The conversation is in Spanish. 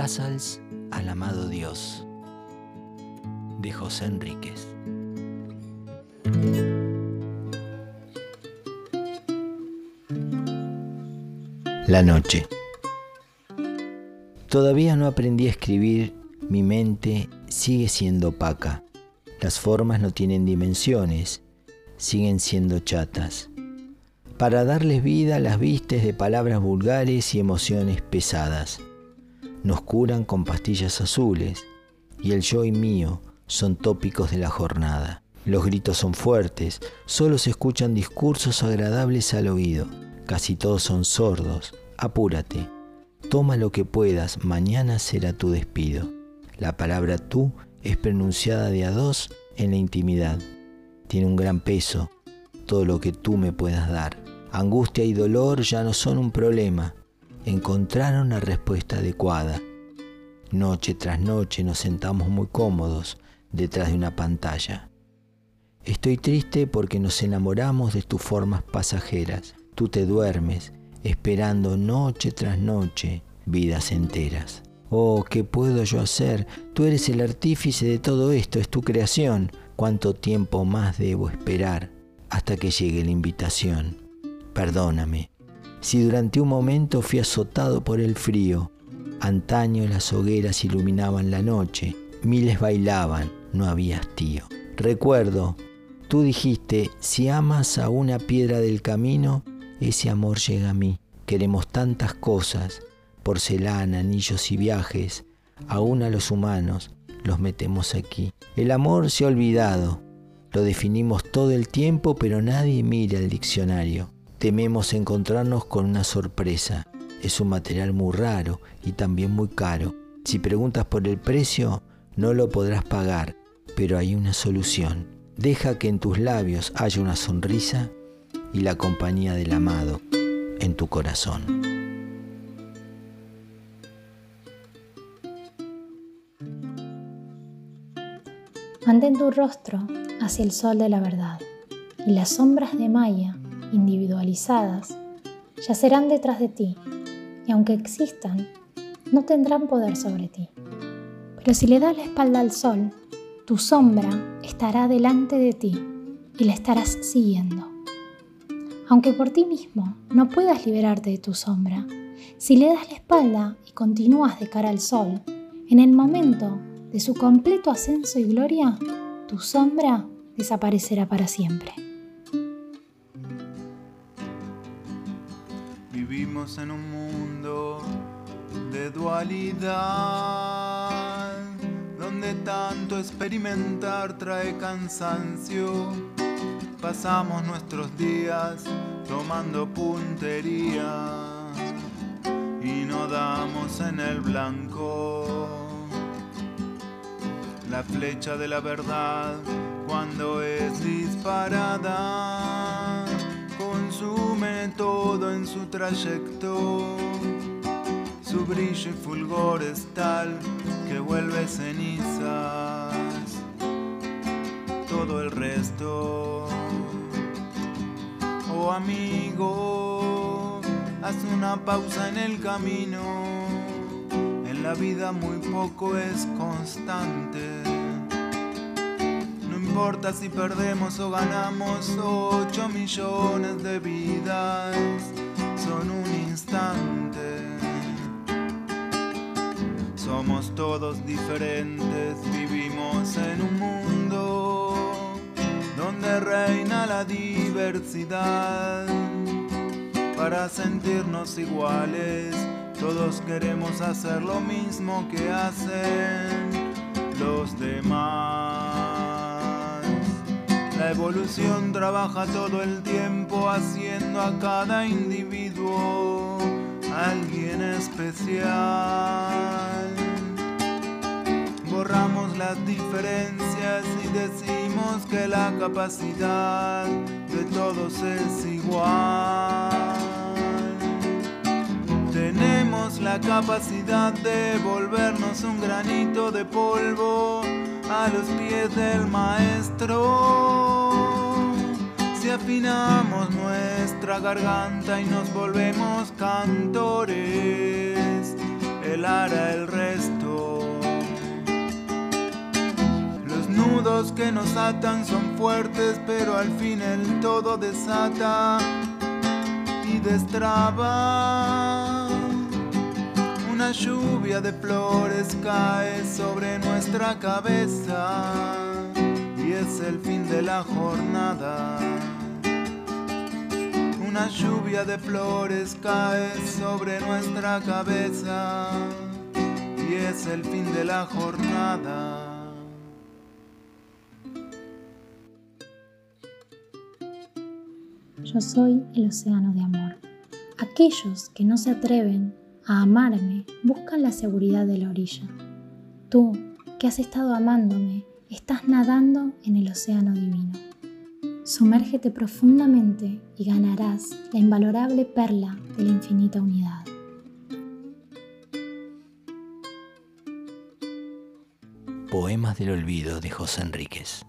Casals al amado Dios de José Enríquez. La noche. Todavía no aprendí a escribir, mi mente sigue siendo opaca. Las formas no tienen dimensiones, siguen siendo chatas. Para darles vida las vistes de palabras vulgares y emociones pesadas. Nos curan con pastillas azules y el yo y mío son tópicos de la jornada. Los gritos son fuertes, solo se escuchan discursos agradables al oído. Casi todos son sordos, apúrate, toma lo que puedas, mañana será tu despido. La palabra tú es pronunciada de a dos en la intimidad. Tiene un gran peso, todo lo que tú me puedas dar. Angustia y dolor ya no son un problema, encontraron la respuesta adecuada. Noche tras noche nos sentamos muy cómodos detrás de una pantalla. Estoy triste porque nos enamoramos de tus formas pasajeras. Tú te duermes esperando noche tras noche vidas enteras. Oh, ¿qué puedo yo hacer? Tú eres el artífice de todo esto, es tu creación. ¿Cuánto tiempo más debo esperar hasta que llegue la invitación? Perdóname, si durante un momento fui azotado por el frío, antaño las hogueras iluminaban la noche, miles bailaban, no había hastío. Recuerdo, tú dijiste, si amas a una piedra del camino, ese amor llega a mí. Queremos tantas cosas, porcelana, anillos y viajes, aún a los humanos los metemos aquí. El amor se ha olvidado, lo definimos todo el tiempo, pero nadie mira el diccionario. Tememos encontrarnos con una sorpresa. Es un material muy raro y también muy caro. Si preguntas por el precio, no lo podrás pagar, pero hay una solución. Deja que en tus labios haya una sonrisa y la compañía del amado en tu corazón. Mantén tu rostro hacia el sol de la verdad y las sombras de Maya, individualizadas, yacerán detrás de ti y aunque existan, no tendrán poder sobre ti. Pero si le das la espalda al sol, tu sombra estará delante de ti y la estarás siguiendo. Aunque por ti mismo no puedas liberarte de tu sombra, si le das la espalda y continúas de cara al sol, en el momento de su completo ascenso y gloria, tu sombra desaparecerá para siempre. Vivimos en un mundo de dualidad, donde tanto experimentar trae cansancio pasamos nuestros días tomando puntería y no damos en el blanco. La flecha de la verdad cuando es disparada consume todo en su trayecto. Su brillo y fulgor es tal que vuelve cenizas todo el resto amigo, haz una pausa en el camino. En la vida muy poco es constante. No importa si perdemos o ganamos 8 millones de vidas, son un instante. Somos todos diferentes, vivimos en un mundo donde reina la diversidad. Para sentirnos iguales, todos queremos hacer lo mismo que hacen los demás. La evolución trabaja todo el tiempo haciendo a cada individuo alguien especial borramos las diferencias y decimos que la capacidad de todos es igual. La capacidad de volvernos un granito de polvo a los pies del maestro. Si afinamos nuestra garganta y nos volvemos cantores helara el resto. Los nudos que nos atan son fuertes, pero al fin el todo desata y destraba. Una lluvia de flores cae sobre nuestra cabeza y es el fin de la jornada. Una lluvia de flores cae sobre nuestra cabeza y es el fin de la jornada. Yo soy el océano de amor. Aquellos que no se atreven a amarme buscan la seguridad de la orilla. Tú, que has estado amándome, estás nadando en el océano divino. Sumérgete profundamente y ganarás la invalorable perla de la infinita unidad. Poemas del Olvido de José Enríquez.